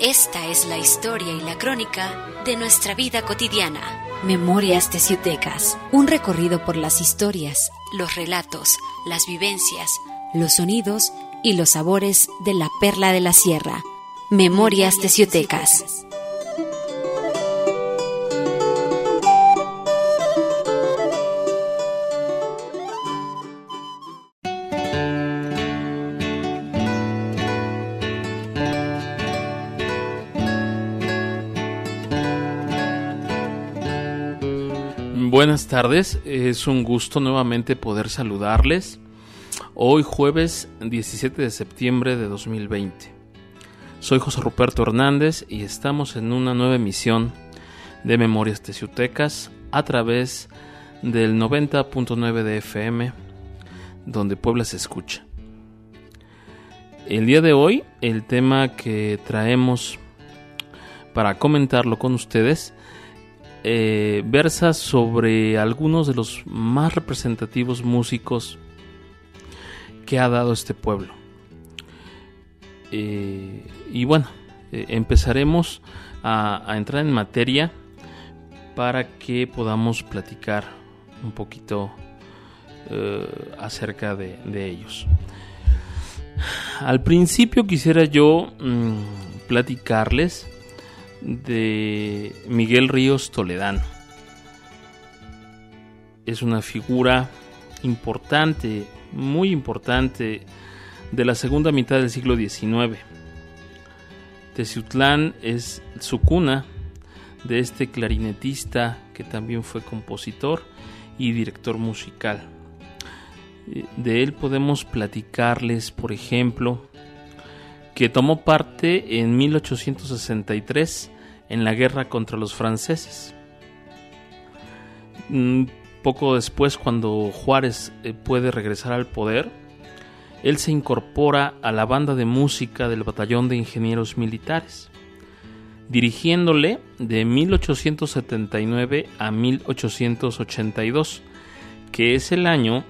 Esta es la historia y la crónica de nuestra vida cotidiana. Memorias de Ciutecas, un recorrido por las historias, los relatos, las vivencias, los sonidos y los sabores de la perla de la sierra. Memorias de Buenas tardes, es un gusto nuevamente poder saludarles. Hoy jueves 17 de septiembre de 2020. Soy José Ruperto Hernández y estamos en una nueva emisión de Memorias Teciutecas a través del 90.9 de FM, donde Puebla se escucha. El día de hoy, el tema que traemos para comentarlo con ustedes eh, versa sobre algunos de los más representativos músicos que ha dado este pueblo. Eh, y bueno, eh, empezaremos a, entrar en materia para que podamos platicar un poquito acerca de, ellos. Al principio quisiera yo mm, platicarles de Miguel Ríos Toledano. Es una figura importante, muy importante, de la segunda mitad del siglo XIX. Teciutlán es su cuna de este clarinetista que también fue compositor y director musical. De él podemos platicarles, por ejemplo, que tomó parte en 1863 en la guerra contra los franceses. Mm, poco después, cuando Juárez eh, puede regresar al poder, él se incorpora a la banda de música del Batallón de Ingenieros Militares, dirigiéndole de 1879 a 1882, que es el año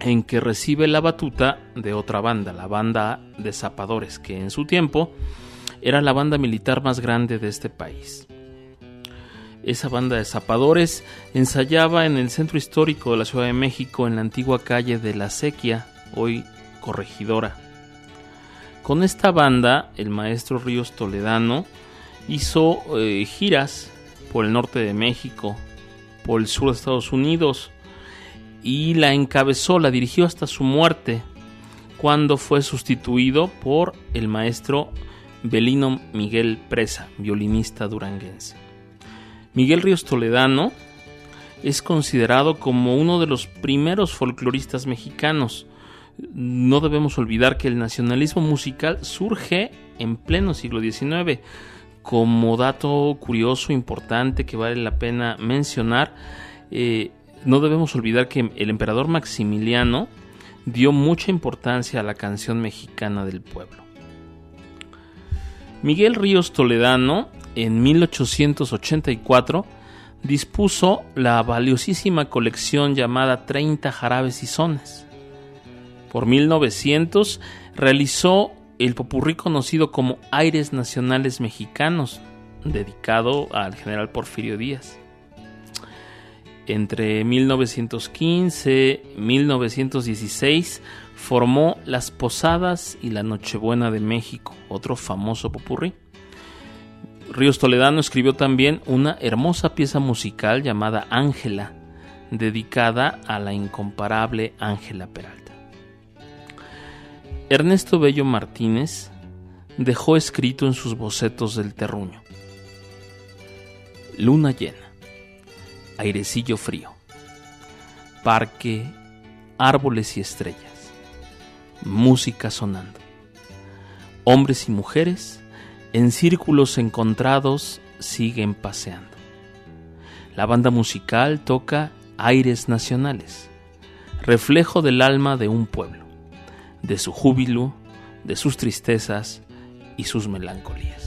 en que recibe la batuta de otra banda, la banda de zapadores, que en su tiempo era la banda militar más grande de este país. Esa banda de zapadores ensayaba en el centro histórico de la Ciudad de México, en la antigua calle de la Sequia, hoy corregidora. Con esta banda, el maestro Ríos Toledano hizo eh, giras por el norte de México, por el sur de Estados Unidos, y la encabezó, la dirigió hasta su muerte, cuando fue sustituido por el maestro Belino Miguel Presa, violinista duranguense. Miguel Ríos Toledano es considerado como uno de los primeros folcloristas mexicanos. No debemos olvidar que el nacionalismo musical surge en pleno siglo XIX. Como dato curioso, importante, que vale la pena mencionar, eh, no debemos olvidar que el emperador Maximiliano dio mucha importancia a la canción mexicana del pueblo. Miguel Ríos Toledano, en 1884, dispuso la valiosísima colección llamada 30 jarabes y sones. Por 1900 realizó el popurrí conocido como Aires Nacionales Mexicanos, dedicado al general Porfirio Díaz entre 1915 y 1916 formó Las Posadas y la Nochebuena de México, otro famoso popurrí. Ríos Toledano escribió también una hermosa pieza musical llamada Ángela, dedicada a la incomparable Ángela Peralta. Ernesto Bello Martínez dejó escrito en sus bocetos del terruño. Luna llena airecillo frío, parque, árboles y estrellas, música sonando. Hombres y mujeres en círculos encontrados siguen paseando. La banda musical toca aires nacionales, reflejo del alma de un pueblo, de su júbilo, de sus tristezas y sus melancolías.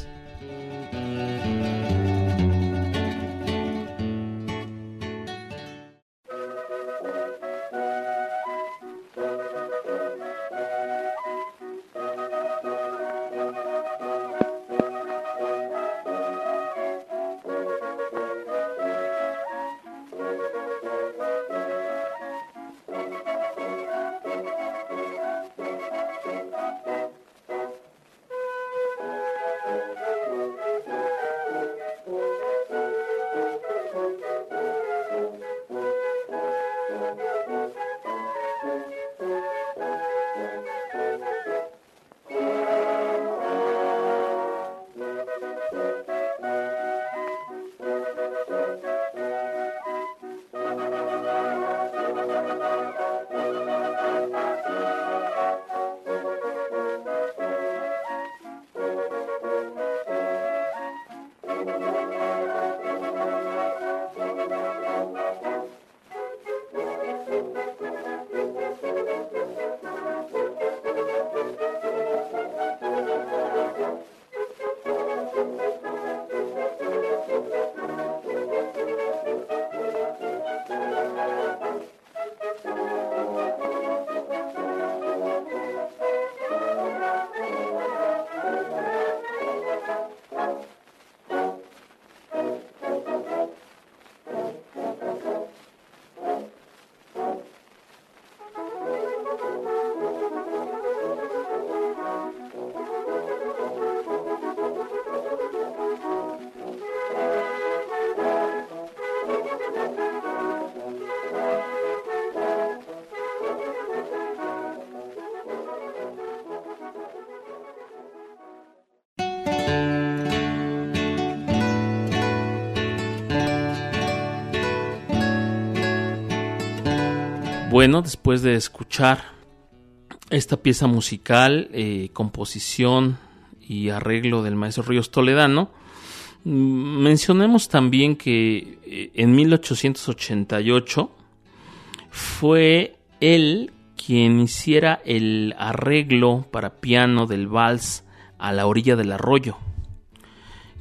Bueno, después de escuchar esta pieza musical, eh, composición y arreglo del maestro Ríos Toledano, mm, mencionemos también que eh, en 1888 fue él quien hiciera el arreglo para piano del vals a la orilla del arroyo,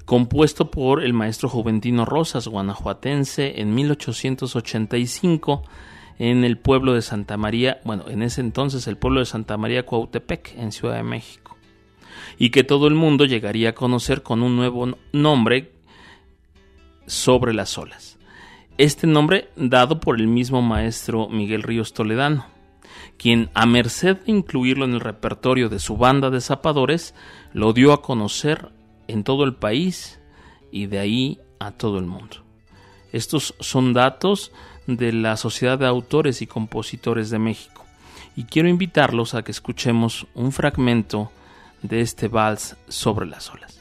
compuesto por el maestro Juventino Rosas, guanajuatense, en 1885 en el pueblo de Santa María, bueno, en ese entonces el pueblo de Santa María Cuautepec, en Ciudad de México, y que todo el mundo llegaría a conocer con un nuevo nombre sobre las olas. Este nombre dado por el mismo maestro Miguel Ríos Toledano, quien, a merced de incluirlo en el repertorio de su banda de zapadores, lo dio a conocer en todo el país y de ahí a todo el mundo. Estos son datos de la Sociedad de Autores y Compositores de México. Y quiero invitarlos a que escuchemos un fragmento de este vals sobre las olas.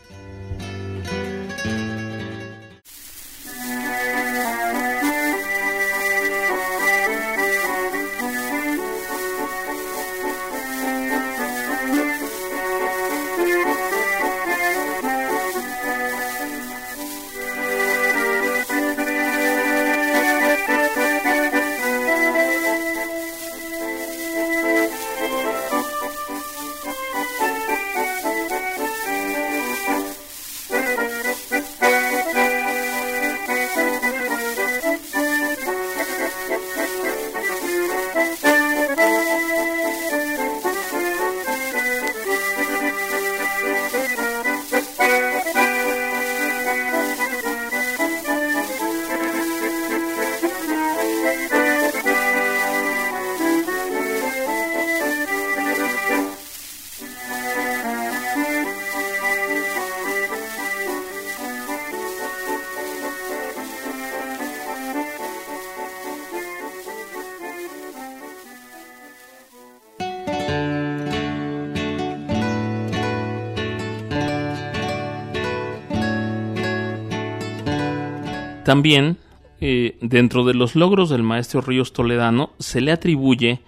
También, eh, dentro de los logros del maestro Ríos Toledano, se le atribuye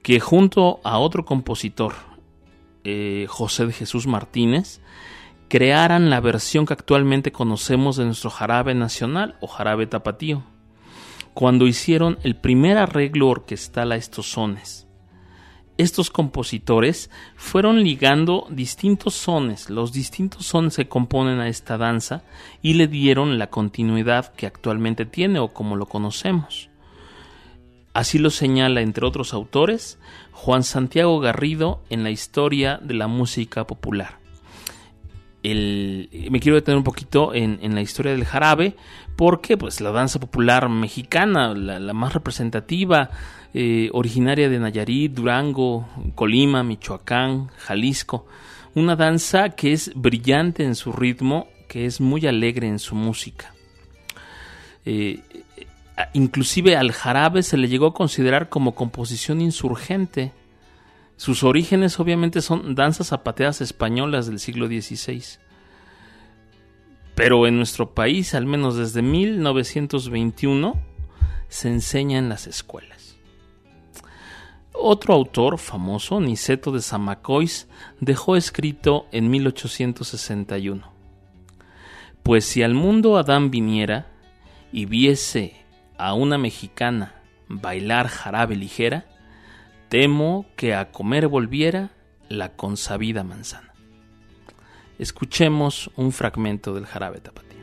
que junto a otro compositor, eh, José de Jesús Martínez, crearan la versión que actualmente conocemos de nuestro jarabe nacional o jarabe tapatío, cuando hicieron el primer arreglo orquestal a estos sones estos compositores fueron ligando distintos sones, los distintos sones que componen a esta danza y le dieron la continuidad que actualmente tiene o como lo conocemos. Así lo señala, entre otros autores, Juan Santiago Garrido en la historia de la música popular. me quiero detener un poquito en, la historia del jarabe, porque pues, la danza popular mexicana, la más representativa, eh, originaria de Nayarit, Durango, Colima, Michoacán, Jalisco. Una danza que es brillante en su ritmo, que es muy alegre en su música. Eh, inclusive al jarabe se le llegó a considerar como composición insurgente. Sus orígenes obviamente son danzas zapateadas españolas del siglo XVI. Pero en nuestro país, al menos desde 1921, se enseña en las escuelas. Otro autor famoso, Niceto de Zamacois, dejó escrito en 1861: Pues si al mundo Adán viniera y viese a una mexicana bailar jarabe ligera, temo que a comer volviera la consabida manzana. Escuchemos un fragmento del jarabe tapatí.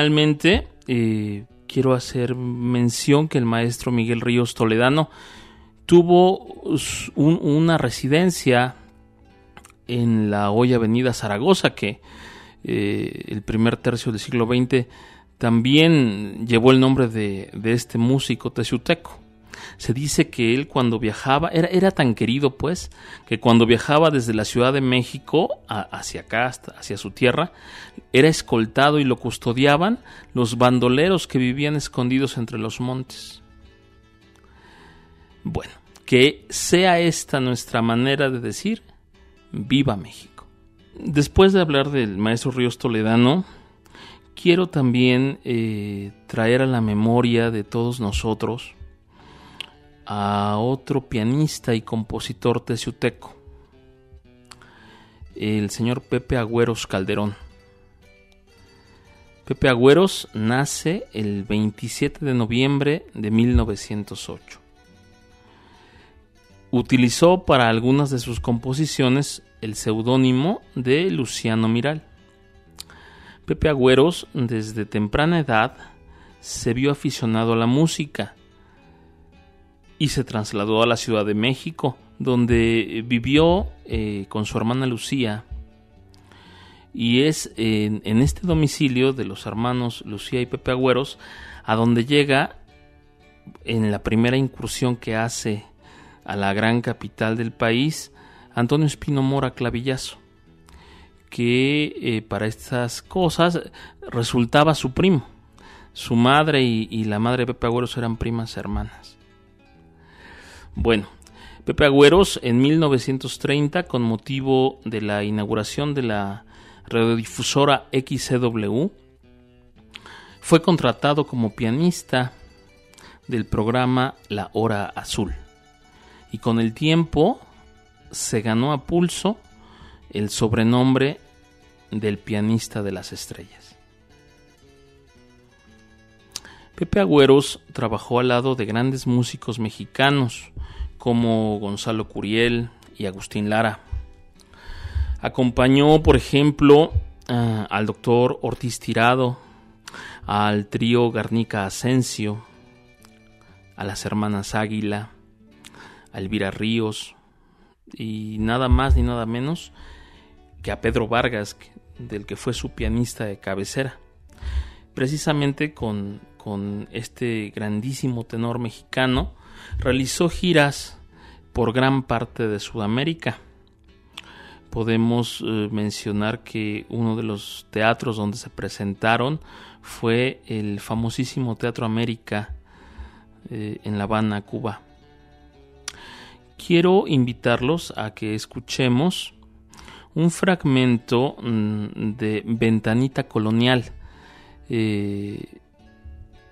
Finalmente, eh, quiero hacer mención que el maestro Miguel Ríos Toledano tuvo una residencia en la hoy avenida Zaragoza, que eh, el primer tercio del siglo XX también llevó el nombre de, este músico teciuteco. Se dice que él cuando viajaba, era, era, tan querido pues, que cuando viajaba desde la Ciudad de México hacia acá, hacia su tierra, era escoltado y lo custodiaban los bandoleros que vivían escondidos entre los montes. Bueno, que sea esta nuestra manera de decir, viva México. Después de hablar del maestro Ríos Toledano, quiero también eh, traer a la memoria de todos nosotros a otro pianista y compositor teciuteco, el señor Pepe Agüeros Calderón. Pepe Agüeros nace el 27 de noviembre de 1908. Utilizó para algunas de sus composiciones el seudónimo de Luciano Miral. Pepe Agüeros, desde temprana edad, se vio aficionado a la música y se trasladó a la Ciudad de México, donde vivió eh, con su hermana Lucía. Y es en, este domicilio de los hermanos Lucía y Pepe Agüeros a donde llega en la primera incursión que hace a la gran capital del país, Antonio Espino Mora Clavillazo que eh, para estas cosas resultaba su primo. Su madre y, la madre de Pepe Agüeros eran primas hermanas. Bueno, Pepe Agüeros en 1930, con motivo de la inauguración de la radiodifusora XCW, fue contratado como pianista del programa La Hora Azul. Y con el tiempo se ganó a pulso el sobrenombre del pianista de las estrellas. Pepe Agüeros trabajó al lado de grandes músicos mexicanos como Gonzalo Curiel y Agustín Lara. Acompañó, por ejemplo, al doctor Ortiz Tirado, al trío Garnica Asensio, a las hermanas Águila, a Elvira Ríos y nada más ni nada menos que a Pedro Vargas, del que fue su pianista de cabecera. Precisamente con, este grandísimo tenor mexicano, realizó giras por gran parte de Sudamérica. Podemos eh, mencionar que uno de los teatros donde se presentaron fue el famosísimo Teatro América eh, en La Habana, Cuba. Quiero invitarlos a que escuchemos un fragmento mm, de Ventanita Colonial, eh,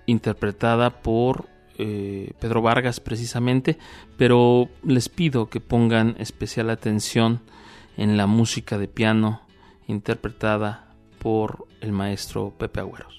interpretada por eh, Pedro Vargas precisamente, pero les pido que pongan especial atención en la música de piano interpretada por el maestro Pepe Agüeros.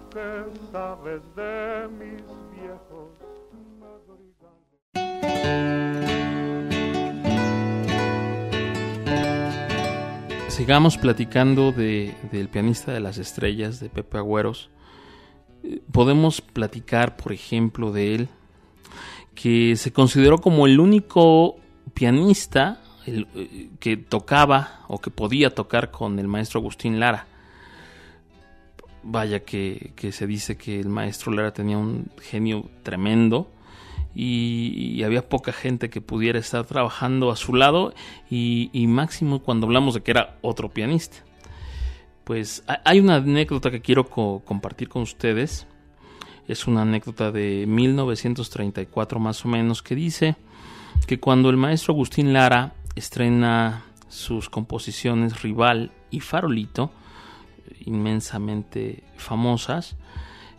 sigamos platicando de, del pianista de las estrellas, de Pepe Agüeros, podemos platicar, por ejemplo, de él, que se consideró como el único pianista eh, que tocaba o que podía tocar con el maestro Agustín Lara. Vaya que, que, se dice que el maestro Lara tenía un genio tremendo y, había poca gente que pudiera estar trabajando a su lado y, máximo cuando hablamos de que era otro pianista. Pues hay una anécdota que quiero compartir con ustedes. Es una anécdota de 1934 más o menos que dice que cuando el maestro Agustín Lara estrena sus composiciones Rival y Farolito, inmensamente famosas,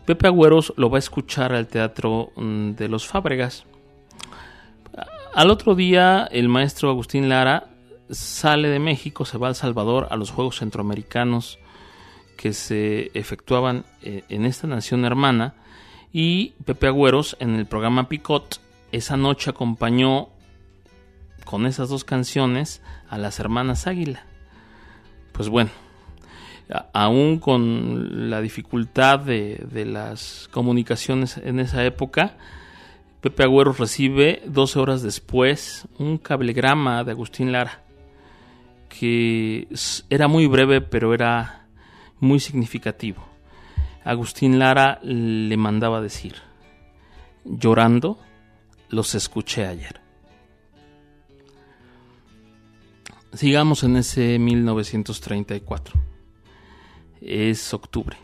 Pepe Agüeros lo va a escuchar al Teatro mm, de los Fábregas. Al otro día, el maestro Agustín Lara sale de México, se va a El Salvador a los Juegos Centroamericanos que se efectuaban eh, en esta nación hermana y Pepe Agüeros en el programa Picot esa noche acompañó con esas dos canciones a las hermanas Águila. Pues bueno, aún con la dificultad de, las comunicaciones en esa época, Pepe Agüero recibe 12 horas después un cablegrama de Agustín Lara, que era muy breve pero era muy significativo. Agustín Lara le mandaba decir, llorando, los escuché ayer. Sigamos en ese 1934 es octubre.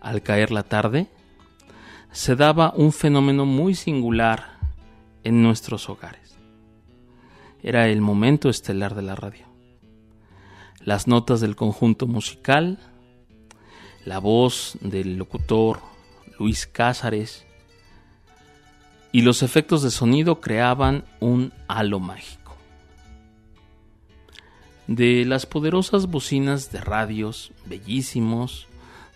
Al caer la tarde, se daba un fenómeno muy singular en nuestros hogares. Era el momento estelar de la radio. Las notas del conjunto musical, la voz del locutor Luis Cázares y los efectos de sonido creaban un halo mágico de las poderosas bocinas de radios bellísimos,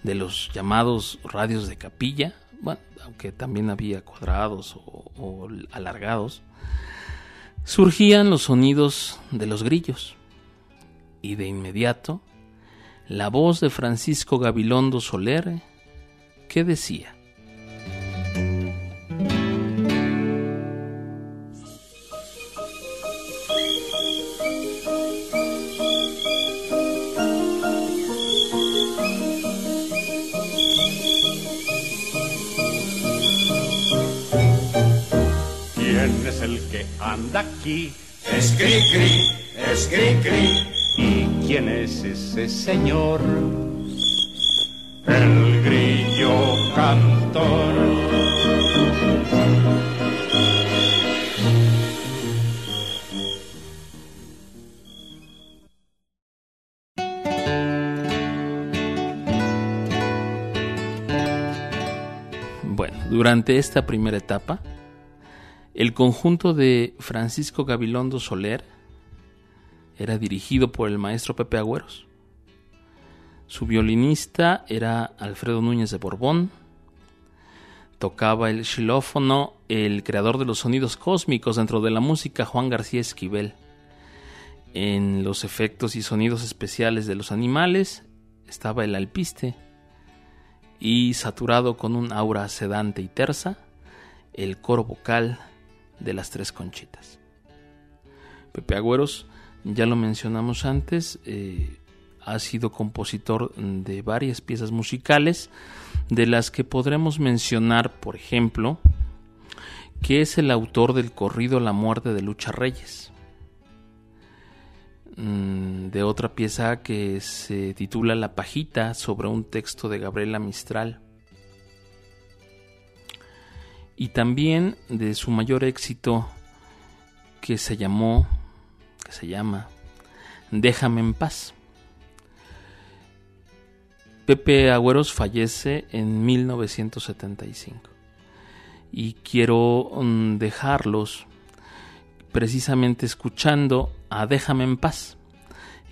de los llamados radios de capilla, bueno, aunque también había cuadrados o, alargados, surgían los sonidos de los grillos. Y de inmediato, la voz de Francisco Gabilondo Soler, que decía, anda aquí. Es cri cri, ¿Y quién es ese señor? El grillo cantor. Bueno, durante esta primera etapa, el conjunto de Francisco Gabilondo Soler era dirigido por el maestro Pepe Agüeros. Su violinista era Alfredo Núñez de Borbón. Tocaba el xilófono el creador de los sonidos cósmicos dentro de la música Juan García Esquivel. En los efectos y sonidos especiales de los animales estaba el alpiste y saturado con un aura sedante y tersa, el coro vocal de las tres conchitas. Pepe Agüeros, ya lo mencionamos antes, eh, ha sido compositor de varias piezas musicales, de las que podremos mencionar, por ejemplo, que es el autor del corrido La muerte de Lucha Reyes, mm, de otra pieza que se titula La pajita sobre un texto de Gabriela Mistral, y también de su mayor éxito que se llamó, que se llama Déjame en paz. Pepe Agüeros fallece en 1975 y quiero mm, dejarlos precisamente escuchando a Déjame en paz,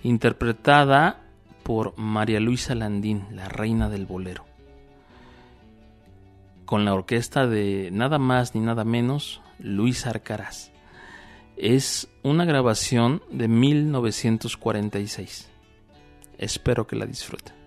interpretada por María Luisa Landín, la reina del bolero con la orquesta de nada más ni nada menos Luis Arcaraz. Es una grabación de 1946. Espero que la disfruten.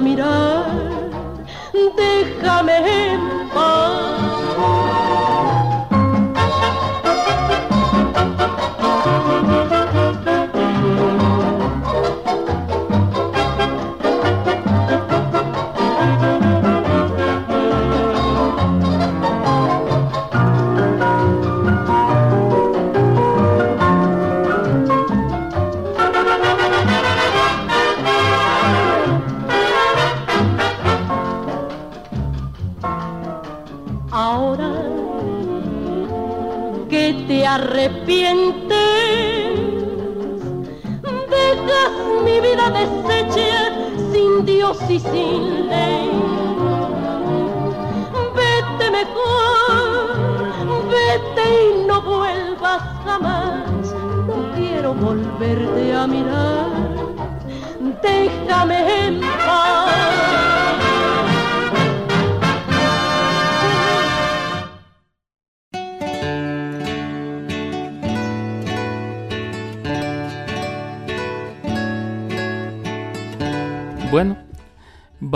Mirar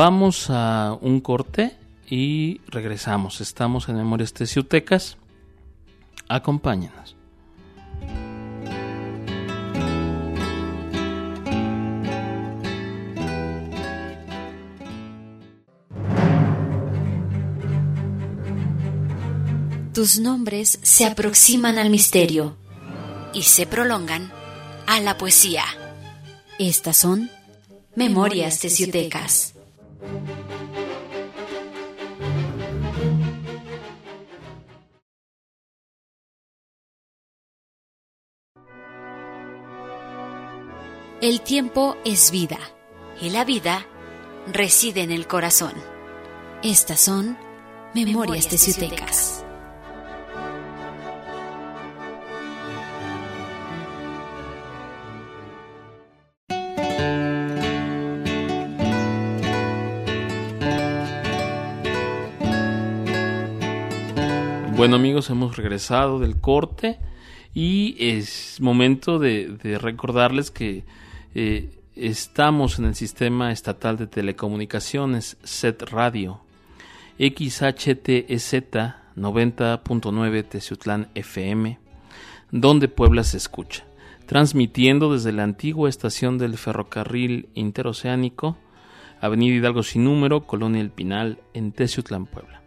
vamos a un corte y regresamos. Estamos en Memorias Teciutecas. Acompáñenos. Tus nombres se aproximan al misterio y se prolongan a la poesía. Estas son Memorias Teciutecas. El tiempo es vida y la vida reside en el corazón. Estas son Memorias Teciutecas. Bueno amigos, hemos regresado del corte y es momento de, recordarles que eh, estamos en el sistema estatal de telecomunicaciones SET Radio XHTEZ 90.9 Teciutlán FM, donde Puebla se escucha, transmitiendo desde la antigua estación del ferrocarril interoceánico, Avenida Hidalgo sin número, Colonia El Pinal, en Teciutlán, Puebla.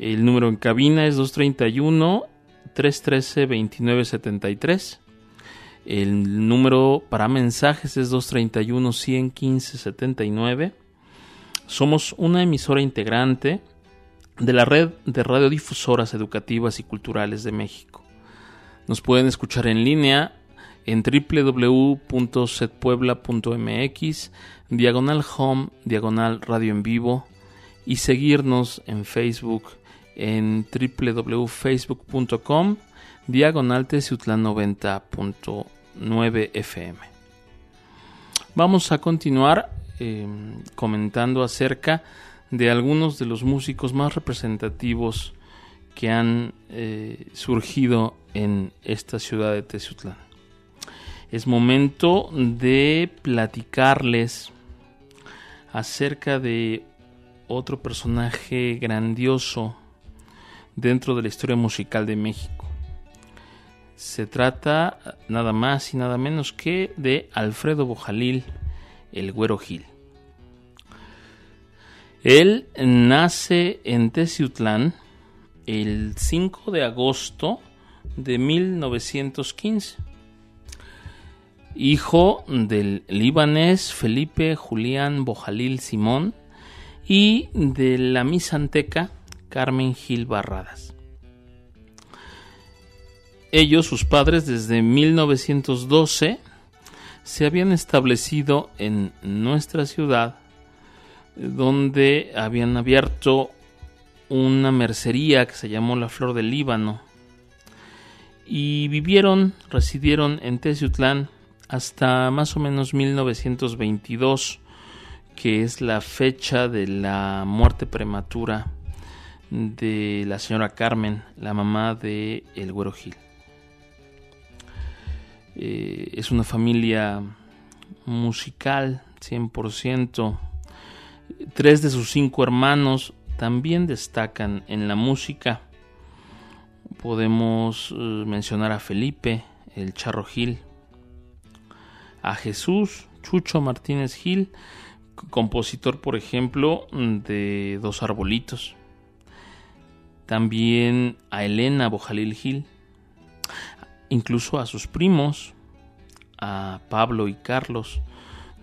El número en cabina es 231-313-2973. El número para mensajes es 231-115-79. Somos una emisora integrante de la red de radiodifusoras educativas y culturales de México. Nos pueden escuchar en línea en www.setpuebla.mx, diagonal home, diagonal radio en vivo y seguirnos en Facebook en www.facebook.com diagonal 90.9 FM. Vamos a continuar em, comentando acerca de algunos de los músicos más representativos que han eh, surgido en esta ciudad de Teciutlán. Es momento de platicarles acerca de otro personaje grandioso dentro de la historia musical de México. Se trata nada más y nada menos que de Alfredo Bojalil, el Güero Gil. Él nace en Teciutlán el 5 de agosto de 1915. hijo del libanés Felipe Julián Bojalil Simón y de la misanteca Carmen Gil Barradas. Ellos, sus padres, desde 1912 se habían establecido en nuestra ciudad, donde habían abierto una mercería que se llamó La Flor del Líbano y vivieron, residieron en Teciutlán hasta más o menos 1922, que es la fecha de la muerte prematura de la señora Carmen, la mamá de El Güero Gil. Eh, es una familia musical 100%. Tres de sus cinco hermanos también destacan en la música. Podemos eh, mencionar a Felipe, el Charro Gil, a Jesús, Chucho Martínez Gil, compositor, por ejemplo, de Dos Arbolitos. También a Elena Bojalil Gil, incluso a sus primos, a Pablo y Carlos,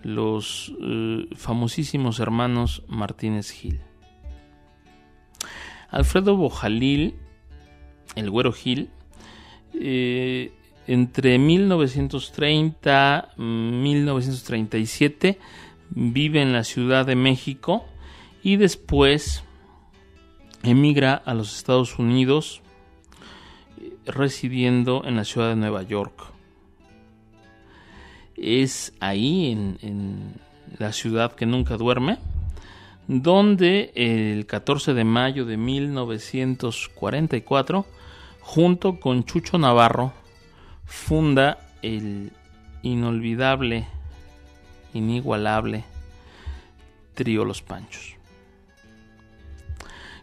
los eh, famosísimos hermanos Martínez Gil. Alfredo Bojalil, el Güero Gil, eh, entre 1930 y 1937 vive en la Ciudad de México y después emigra a los Estados Unidos residiendo en la ciudad de Nueva York. Es ahí, en, la ciudad que nunca duerme, donde el 14 de mayo de 1944, junto con Chucho Navarro, funda el inolvidable, inigualable trío Los Panchos.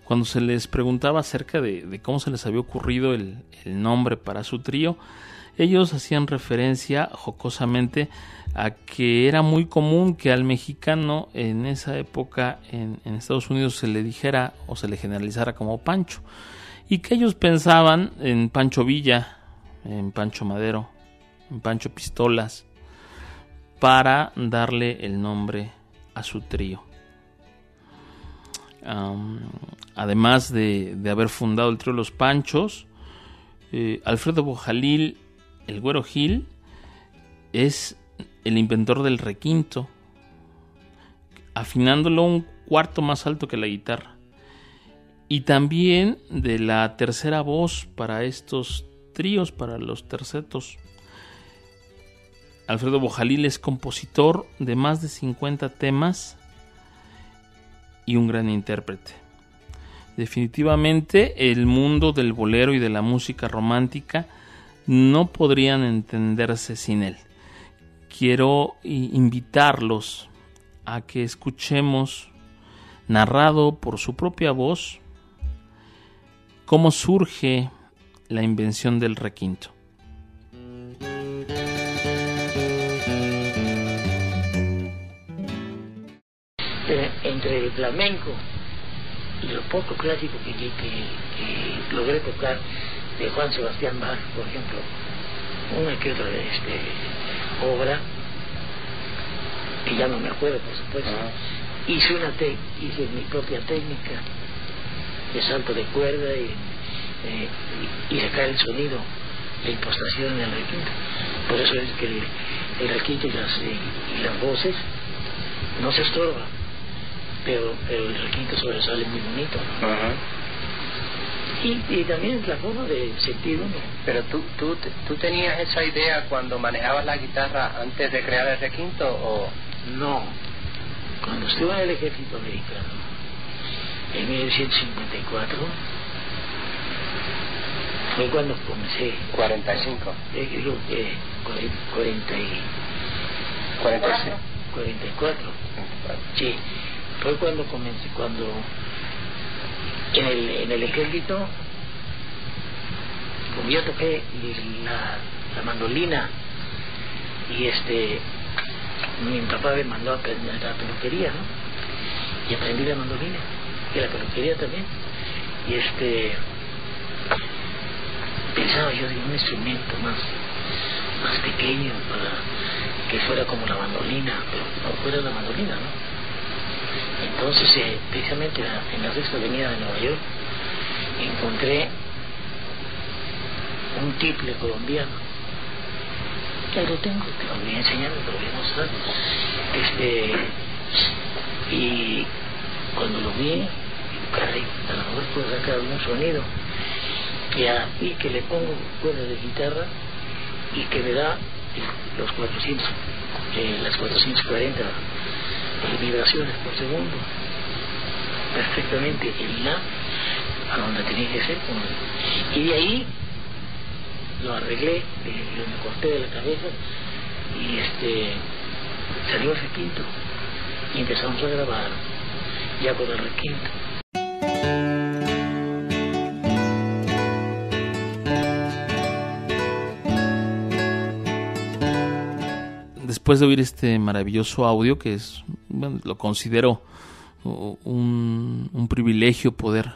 Cuando se les preguntaba acerca de, cómo se les había ocurrido el, nombre para su trío, ellos hacían referencia jocosamente a que era muy común que al mexicano en esa época en, Estados Unidos se le dijera o se le generalizara como Pancho y que ellos pensaban en Pancho Villa, en Pancho Madero, en Pancho Pistolas, para darle el nombre a su trío además de, haber fundado el trío Los Panchos, eh, Alfredo Bojalil, el Güero Gil, es el inventor del requinto, afinándolo un cuarto más alto que la guitarra. Y también de la tercera voz para estos tríos, para los tercetos. Alfredo Bojalil es compositor de más de 50 temas y un gran intérprete. Definitivamente el mundo del bolero y de la música romántica no podrían entenderse sin él. Quiero invitarlos a que escuchemos, narrado por su propia voz, cómo surge la invención del requinto. Entre el flamenco y lo poco clásico que, que, logré tocar de Juan Sebastián Bach, por ejemplo, una que otra este, obra, que ya no me acuerdo, por supuesto, hice, una hice mi propia técnica de salto de cuerda y, eh, y, sacar el sonido, la impostación en el requinto. Por eso es que el, requinto y las, y las voces no se estorban pero el requinto sobresale muy bonito. Y, y, también la forma de sentir uno. Pero tú, tú, tú tenías esa idea cuando manejabas la guitarra antes de crear el requinto o... No, cuando estuve en el ejército americano, en 1954, fue cuando comencé. 45. Eh, digo, eh, 40 y... 46. 44. Sí fue cuando comencé, cuando en el, en el ejército, como yo toqué la, la mandolina y este, mi papá me mandó a aprender la peluquería, ¿no? Y aprendí la mandolina y la peluquería también. Y este, pensaba yo de un instrumento más, más pequeño para que fuera como la mandolina, pero no fuera la mandolina, ¿no? Entonces, eh, precisamente en la sexta avenida de Nueva York, encontré un tiple colombiano. Ya lo tengo, te lo voy a enseñar, te lo voy a mostrar. Este, y cuando lo vi, caray, a lo mejor puedo sacar algún sonido. Y, a, y que le pongo cuerdas de guitarra y que me da los 400, eh, las 440 vibraciones por segundo. Perfectamente el la a donde tenía que ser. Y de ahí lo arreglé, lo me corté de la cabeza y este salió ese quinto y empezamos a grabar ya con el requinto. Después de oír este maravilloso audio, que es, bueno, lo considero un, privilegio poder,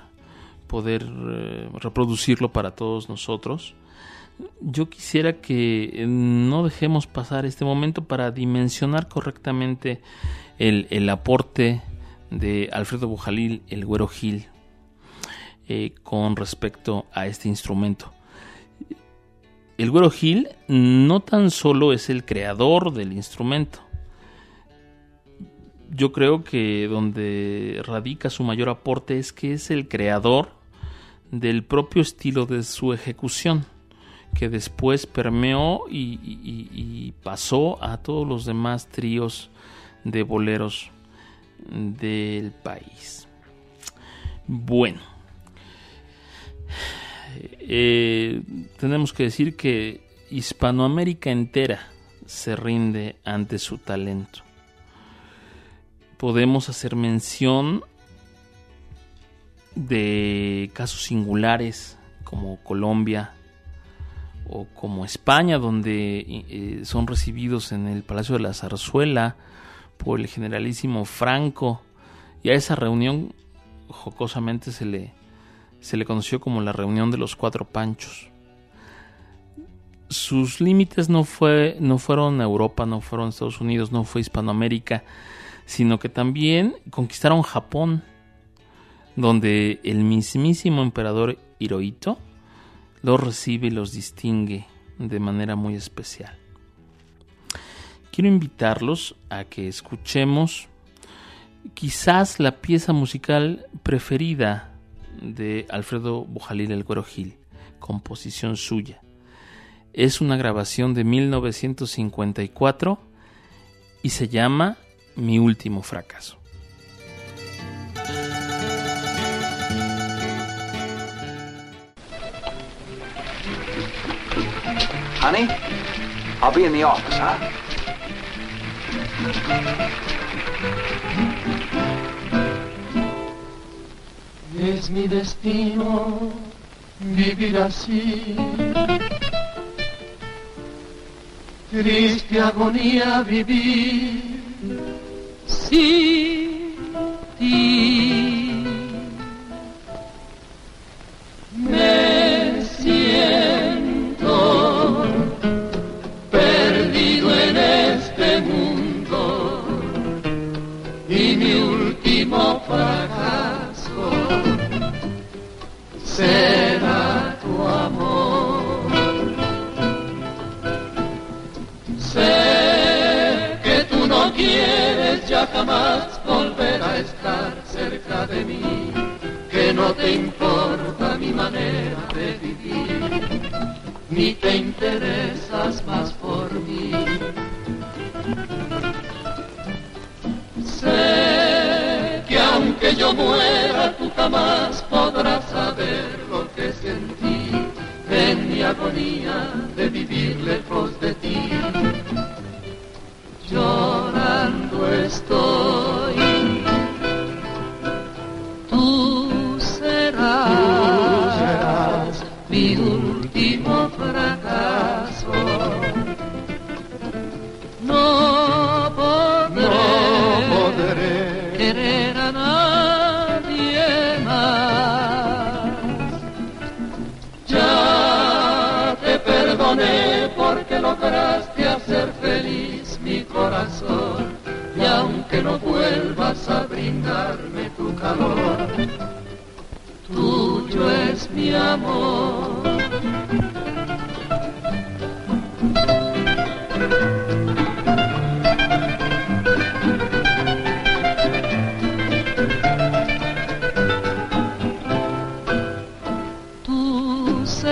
poder eh, reproducirlo para todos nosotros, yo quisiera que no dejemos pasar este momento para dimensionar correctamente el, el aporte de Alfredo Bujalil, el Güero Gil, eh, con respecto a este instrumento. El Güero Gil no tan solo es el creador del instrumento, yo creo que donde radica su mayor aporte es que es el creador del propio estilo de su ejecución que después permeó y, pasó a todos los demás tríos de boleros del país. Bueno, eh, tenemos que decir que Hispanoamérica entera se rinde ante su talento. Podemos hacer mención de casos singulares como Colombia, o como España, donde eh, son recibidos en el Palacio de la Zarzuela por el generalísimo Franco, y a esa reunión jocosamente se le, se le conoció como la reunión de los cuatro panchos. Sus límites no, fue, no fueron Europa, no fueron Estados Unidos, no fue Hispanoamérica, sino que también conquistaron Japón, donde el mismísimo emperador Hirohito los recibe y los distingue de manera muy especial. Quiero invitarlos a que escuchemos quizás la pieza musical preferida de Alfredo Bujalil el Güero Gil, composición suya. Es una grabación de 1954 y se llama Mi último fracaso. Honey, I'll be in the office, huh? Es mi destino vivir así. Triste agonía vivir sin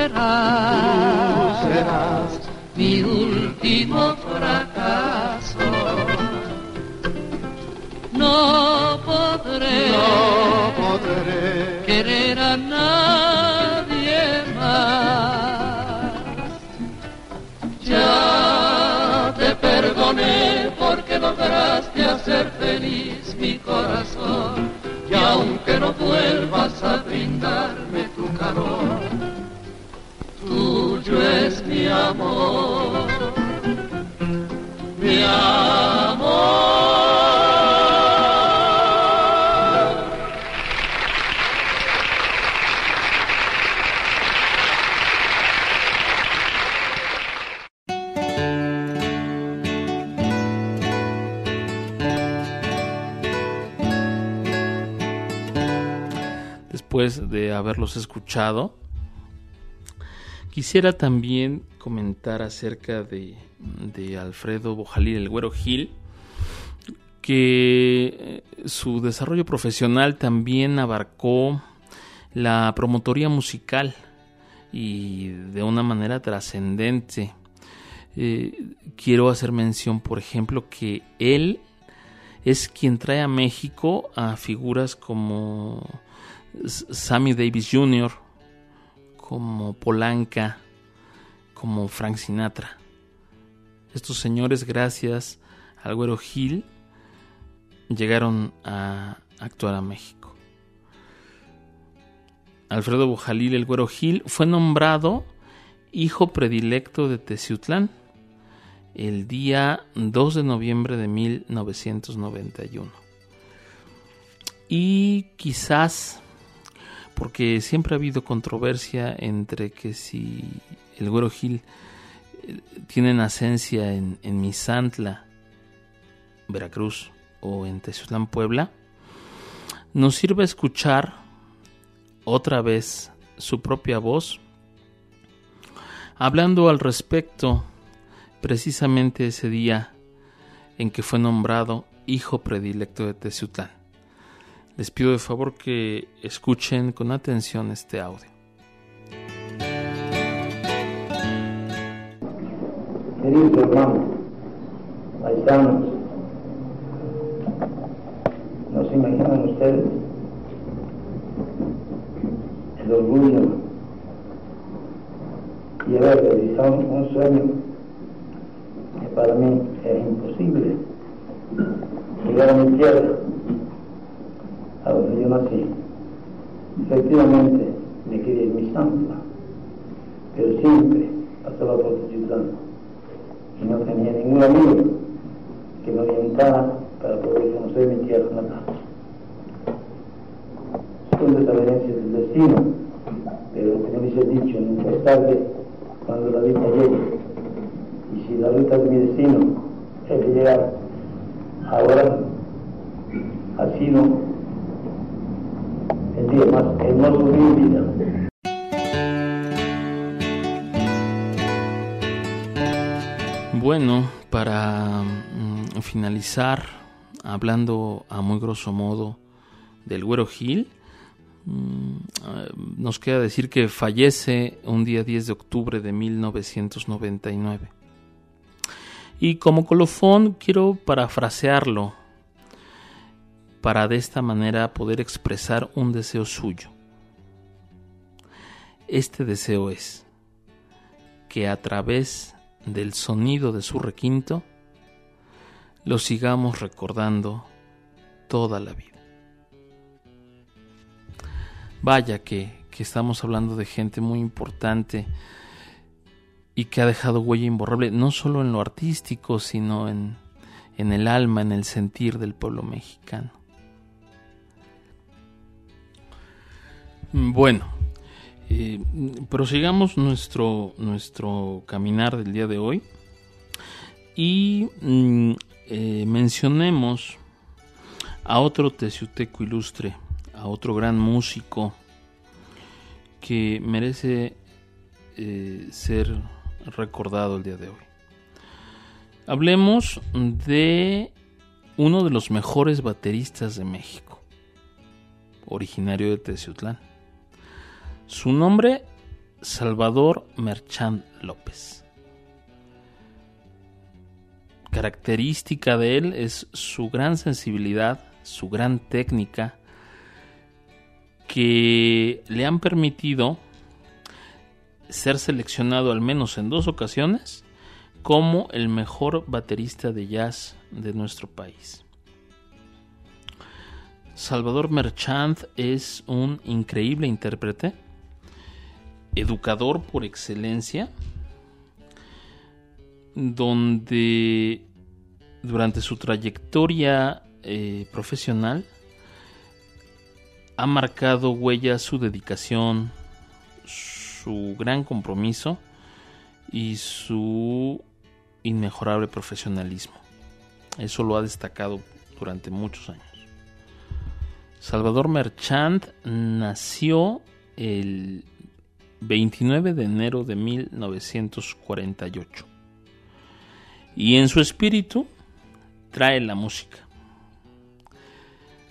Tú serás, mi último fracaso. No podré, No podré querer a nadie más. Ya te perdoné porque lograste hacer feliz mi corazón. Y aunque no vuelvas a brindarme Mi amor. después de haberlos escuchado, quisiera también comentar acerca de, Alfredo Bojalil, el Güero Gil, que eh, su desarrollo profesional también abarcó la promotoría musical y de una manera trascendente. Eh, quiero hacer mención, por ejemplo, que él es quien trae a México a figuras como Sammy Davis Jr., como Polanca, como Frank Sinatra. Estos señores, gracias al Güero Gil, llegaron a actuar a México. Alfredo Bojalil, el Güero Gil, fue nombrado hijo predilecto de Teciutlán el día 2 de noviembre de 1991. Y quizás porque siempre ha habido controversia entre que si el Güero Gil eh, tiene nacencia en, en Misantla, Veracruz o en Teciutlán, Puebla, nos sirve escuchar otra vez su propia voz hablando al respecto precisamente ese día en que fue nombrado hijo predilecto de Teciutlán. Les pido de favor que escuchen con atención este audio. Queridos hermanos, paisanos, ¿no se imaginan ustedes el orgullo y haber realizado un sueño que para mí es imposible? Llegar a mi tierra, a donde yo nací. Efectivamente, me quería ir mi santa, pero siempre pasaba por Teciutlán y no tenía ningún amigo que me orientara para poder conocer mi tierra natal. Son desavenencias del destino, pero como dice el dicho, nunca es tarde cuando la vida llegue. Y si la ruta de mi destino es llegar ahora, ha sido día más. Bueno, para mm, finalizar, hablando a muy grosso modo del Güero Gil, mm, nos queda decir que fallece un día 10 de octubre de 1999. Y como colofón quiero parafrasearlo para de esta manera poder expresar un deseo suyo. Este deseo es que a través del sonido de su requinto lo sigamos recordando toda la vida. Vaya que, que estamos hablando de gente muy importante y que ha dejado huella imborrable no solo en lo artístico, sino en, en el alma, en el sentir del pueblo mexicano. Bueno, eh, prosigamos nuestro, nuestro caminar del día de hoy y mm, eh, mencionemos a otro teciuteco ilustre, a otro gran músico que merece eh, ser recordado el día de hoy. Hablemos de uno de los mejores bateristas de México, originario de Teciutlán. Su nombre, Salvador Merchant López. Característica de él es su gran sensibilidad, su gran técnica, que le han permitido ser seleccionado al menos en dos ocasiones como el mejor baterista de jazz de nuestro país. Salvador Merchant es un increíble intérprete, educador por excelencia, donde durante su trayectoria eh, profesional ha marcado huella su dedicación, su gran compromiso y su inmejorable profesionalismo. Eso lo ha destacado durante muchos años. Salvador Merchant nació el 29 de enero de 1948 y en su espíritu trae la música.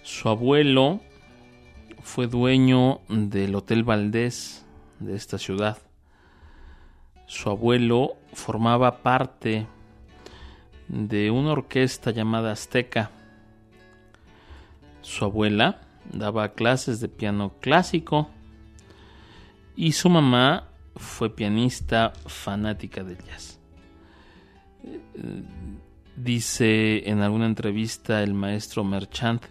Su abuelo fue dueño del Hotel Valdés de esta ciudad. Su abuelo formaba parte de una orquesta llamada Azteca. Su abuela daba clases de piano clásico y su mamá fue pianista fanática del jazz. Dice en alguna entrevista el maestro Merchant,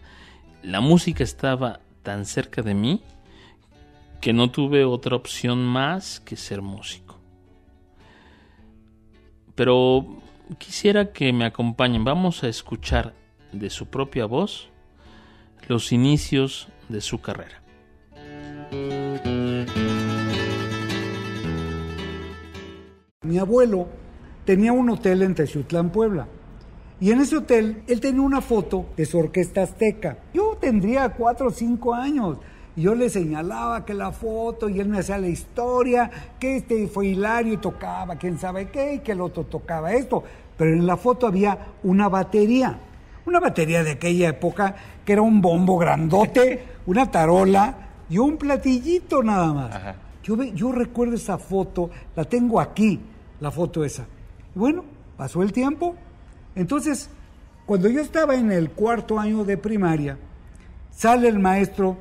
la música estaba tan cerca de mí que no tuve otra opción más que ser músico. Pero quisiera que me acompañen, vamos a escuchar de su propia voz los inicios de su carrera. Mi abuelo tenía un hotel en Teciutlán, Puebla. Y en ese hotel él tenía una foto de su orquesta azteca. Yo tendría cuatro o cinco años. Y yo le señalaba que la foto y él me hacía la historia, que este fue Hilario y tocaba quién sabe qué y que el otro tocaba esto. Pero en la foto había una batería, una batería de aquella época que era un bombo grandote, una tarola y un platillito nada más. Yo, yo recuerdo esa foto, la tengo aquí, la foto esa. Bueno, pasó el tiempo. Entonces, cuando yo estaba en el cuarto año de primaria, sale el maestro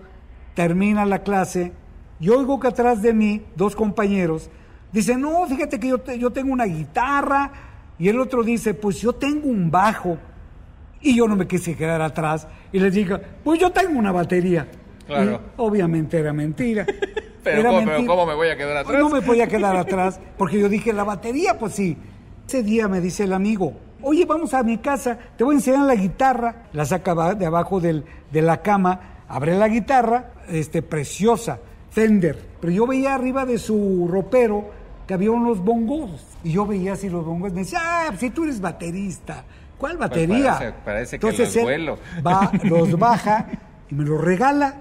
termina la clase, y oigo que atrás de mí dos compañeros dicen, no, fíjate que yo, yo tengo una guitarra, y el otro dice, pues yo tengo un bajo, y yo no me quise quedar atrás, y les digo, pues yo tengo una batería. Claro. obviamente era mentira. pero, ¿cómo, me voy a quedar atrás? No me voy a quedar atrás, porque yo dije, la batería, pues sí. Ese día me dice el amigo, oye, vamos a mi casa, te voy a enseñar la guitarra. La saca de abajo del, de la cama, abre la guitarra, este, preciosa, Fender. Pero yo veía arriba de su ropero que había unos bongos. Y yo veía así los bongos. Me decía, ah, si tú eres baterista. ¿Cuál pues batería? parece, que los vuelo. Va, los baja y me los regala.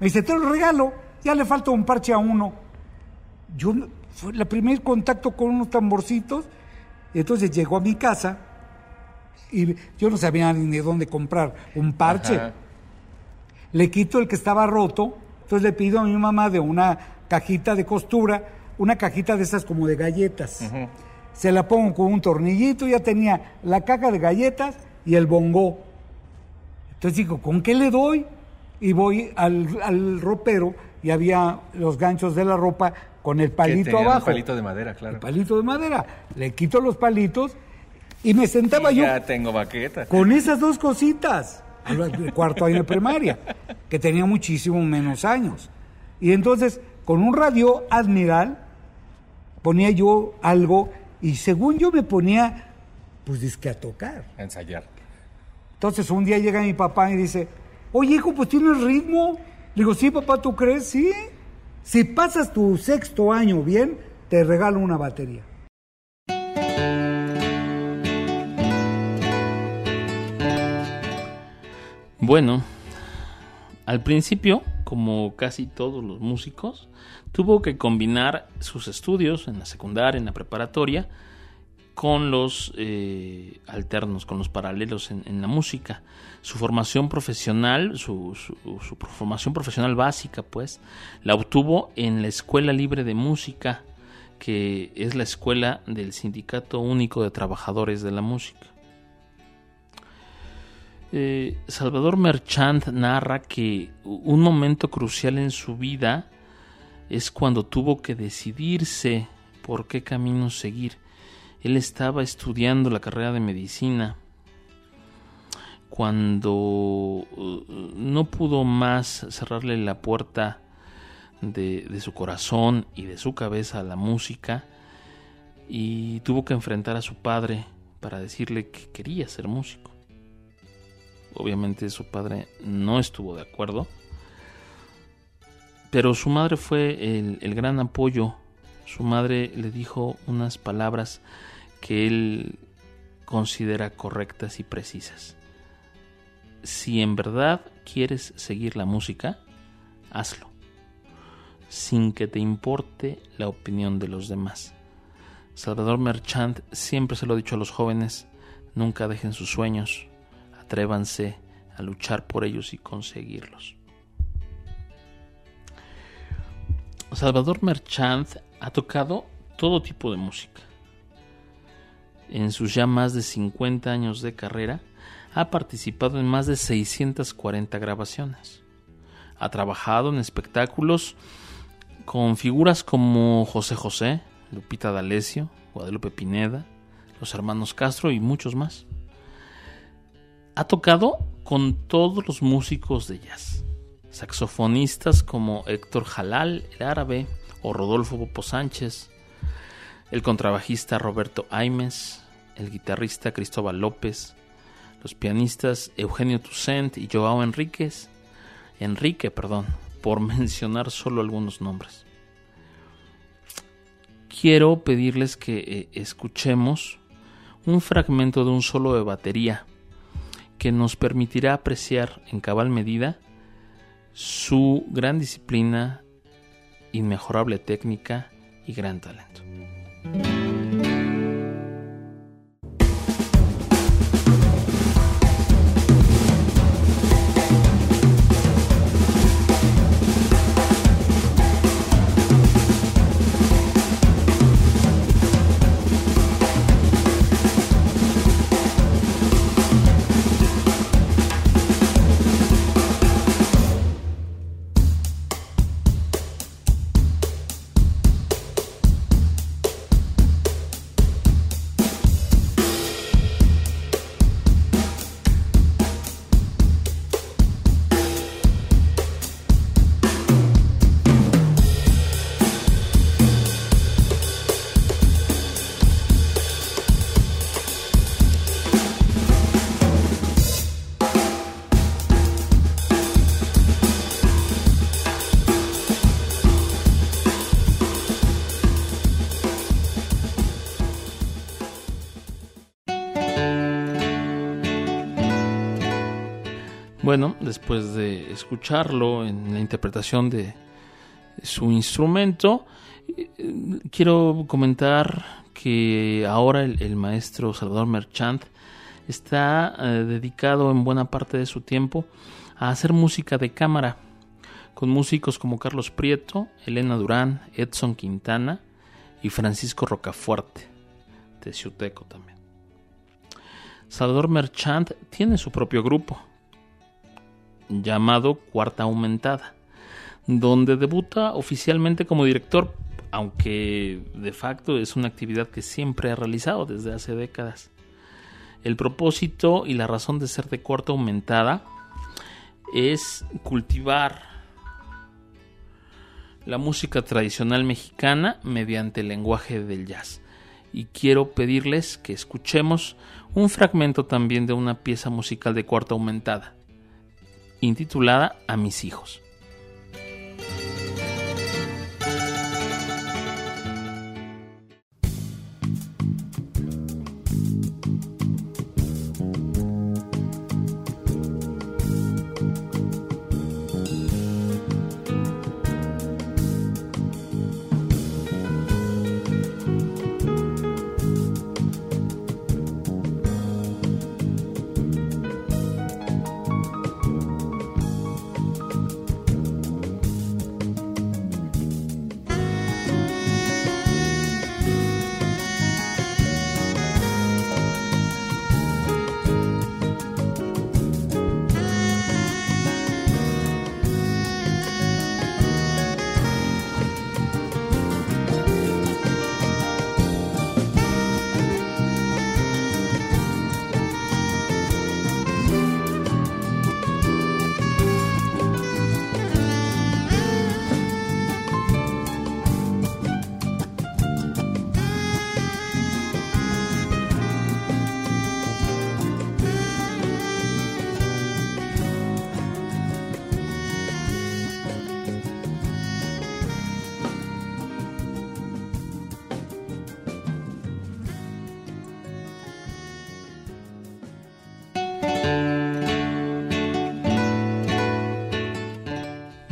Me dice, te los regalo. Ya le falta un parche a uno. Yo, fue el primer contacto con unos tamborcitos. Y entonces llegó a mi casa y yo no sabía ni de dónde comprar un parche le quito el que estaba roto, entonces le pido a mi mamá de una cajita de costura, una cajita de esas como de galletas. Se la pongo con un tornillito, ya tenía la caja de galletas y el bongo. Entonces digo, ¿con qué le doy? Y voy al, ropero y había los ganchos de la ropa con el palito abajo. El palito de madera, claro. El palito de madera. Le quito los palitos y me sentaba yo. Ya tengo baqueta. Con esas dos cositas al cuarto año de primaria, que tenía muchísimo menos años. Y entonces, con un radio Admiral, ponía yo algo y según yo me ponía, pues disque a tocar. A ensayar. Entonces un día llega mi papá y dice, oye hijo, pues tienes ritmo. Le digo, sí, papá, ¿tú crees? Sí. Si pasas tu sexto año bien, te regalo una batería. Bueno, al principio, como casi todos los músicos, tuvo que combinar sus estudios en la secundaria, en la preparatoria, con los eh, alternos, con los paralelos en, la música. Su formación profesional, su, formación profesional básica, pues, la obtuvo en la Escuela Libre de Música, que es la escuela del Sindicato Único de Trabajadores de la Música. Eh, Salvador Merchant narra que un momento crucial en su vida es cuando tuvo que decidirse por qué camino seguir él estaba estudiando la carrera de medicina cuando uh, no pudo más cerrarle la puerta de, su corazón y de su cabeza a la música y tuvo que enfrentar a su padre para decirle que quería ser músico. Obviamente su padre no estuvo de acuerdo, pero su madre fue el, el gran apoyo. Su madre le dijo unas palabras que él considera correctas y precisas. Si en verdad quieres seguir la música, hazlo, sin que te importe la opinión de los demás. Salvador Merchant siempre se lo ha dicho a los jóvenes, nunca dejen sus sueños, atrévanse a luchar por ellos y conseguirlos. Salvador Merchant ha tocado todo tipo de música en sus ya más de 50 años de carrera, ha participado en más de 640 grabaciones. Ha trabajado en espectáculos con figuras como José José, Lupita D'Alessio, Guadalupe Pineda, los hermanos Castro y muchos más. Ha tocado con todos los músicos de jazz, saxofonistas como Héctor Jalal, el árabe, o Rodolfo Popo Sánchez, el contrabajista Roberto Aimes, el guitarrista Cristóbal López, los pianistas Eugenio Toussaint y Joao Enríquez, Enrique, perdón, por mencionar solo algunos nombres. Quiero pedirles que eh, escuchemos un fragmento de un solo de batería que nos permitirá apreciar en cabal medida su gran disciplina, inmejorable técnica y gran talento. Bueno, después de escucharlo en la interpretación de su instrumento, eh, quiero comentar que ahora el, maestro Salvador Merchant está eh, dedicado en buena parte de su tiempo a hacer música de cámara con músicos como Carlos Prieto, Elena Durán, Edson Quintana y Francisco Rocafuerte, de Ciuteco también. Salvador Merchant tiene su propio grupo, llamado Cuarta Aumentada, donde debuta oficialmente como director, aunque de facto es una actividad que siempre ha realizado desde hace décadas. El propósito y la razón de ser de Cuarta Aumentada es cultivar la música tradicional mexicana mediante el lenguaje del jazz. Y quiero pedirles que escuchemos un fragmento también de una pieza musical de cuarta aumentada intitulada A mis hijos.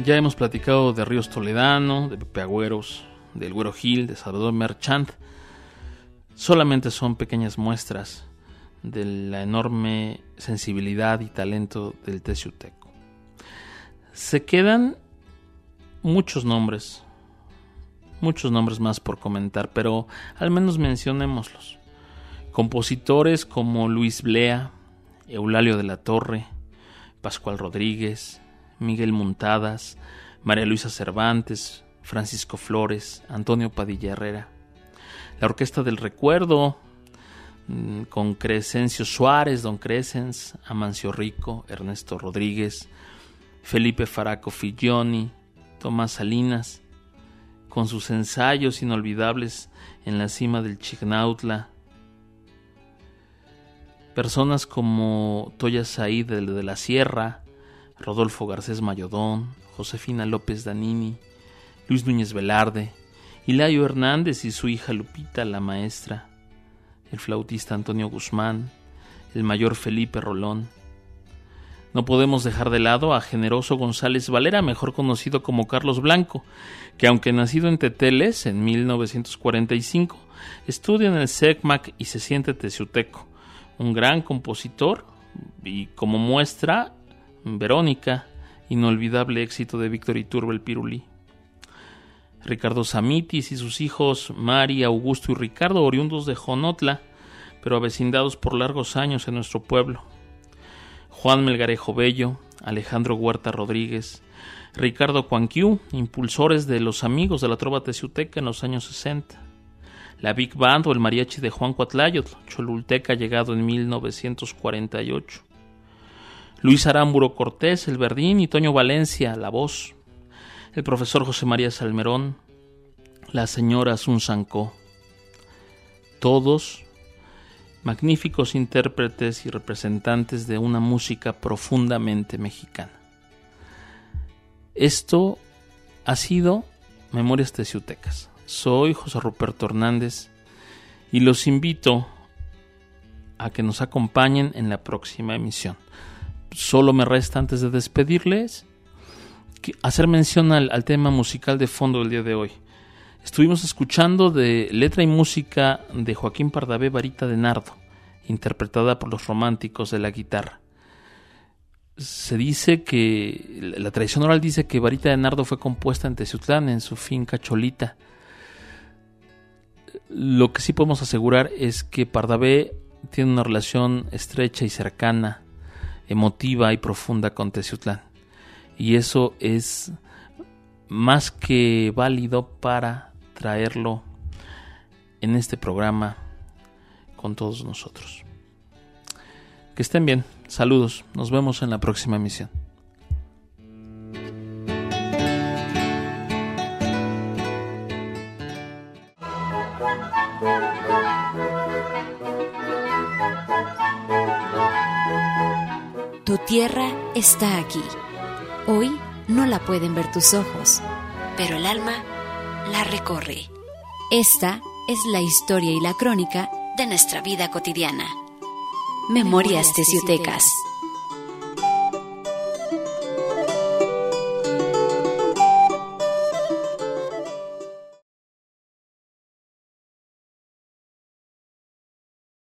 Ya hemos platicado de Ríos Toledano, de Pepe Agüeros, del Güero Gil, de Salvador Merchant. Solamente son pequeñas muestras de la enorme sensibilidad y talento del teciuteco. Se quedan muchos nombres, muchos nombres más por comentar, pero al menos mencionémoslos. Compositores como Luis Blea, Eulalio de la Torre, Pascual Rodríguez, Miguel Muntadas, María Luisa Cervantes, Francisco Flores, Antonio Padilla Herrera. La Orquesta del Recuerdo, mm, con Crescencio Suárez, Don Crescens, Amancio Rico, Ernesto Rodríguez, Felipe Faraco Figlioni, Tomás Salinas, con sus ensayos inolvidables en la cima del Chignautla. Personas como Toya Said de la Sierra, Rodolfo Garcés Mayodón, Josefina López Danini, Luis Núñez Velarde, Hilario Hernández y su hija Lupita, la maestra, el flautista Antonio Guzmán, el mayor Felipe Rolón, no podemos dejar de lado a Generoso González Valera, mejor conocido como Carlos Blanco, que aunque nacido en Teteles en 1945, estudia en el SECMAC y se siente teciuteco, un gran compositor y como muestra Verónica, inolvidable éxito de Víctor Iturbe el Pirulí. Ricardo Samitis y sus hijos Mari, Augusto y Ricardo, oriundos de Jonotla, pero avecindados por largos años en nuestro pueblo. Juan Melgarejo Bello, Alejandro Huerta Rodríguez, Ricardo Cuanquiu, impulsores de los amigos de la trova teciuteca en los años 60. La Big Band o el mariachi de Juan Cuatlayot, Cholulteca llegado en 1948. Luis Arámburo Cortés, el Verdín y Toño Valencia, la voz. El profesor José María Salmerón, la señora Sun Todos magníficos intérpretes y representantes de una música profundamente mexicana. Esto ha sido Memorias Teciutecas. Soy José Ruperto Hernández y los invito a que nos acompañen en la próxima emisión. Solo me resta antes de despedirles hacer mención al, tema musical de fondo del día de hoy. Estuvimos escuchando de letra y música de Joaquín Pardavé Varita de Nardo, interpretada por los románticos de la guitarra. Se dice que, la tradición oral dice que Varita de Nardo fue compuesta en Teciutlán, en su finca Cholita. Lo que sí podemos asegurar es que Pardavé tiene una relación estrecha y cercana, emotiva y profunda con Teciutlán. Y eso es más que válido para traerlo en este programa con todos nosotros. Que estén bien, saludos, nos vemos en la próxima emisión. Tierra está aquí. Hoy no la pueden ver tus ojos, pero el alma la recorre. Esta es la historia y la crónica de nuestra vida cotidiana. Memorias Teciutecas.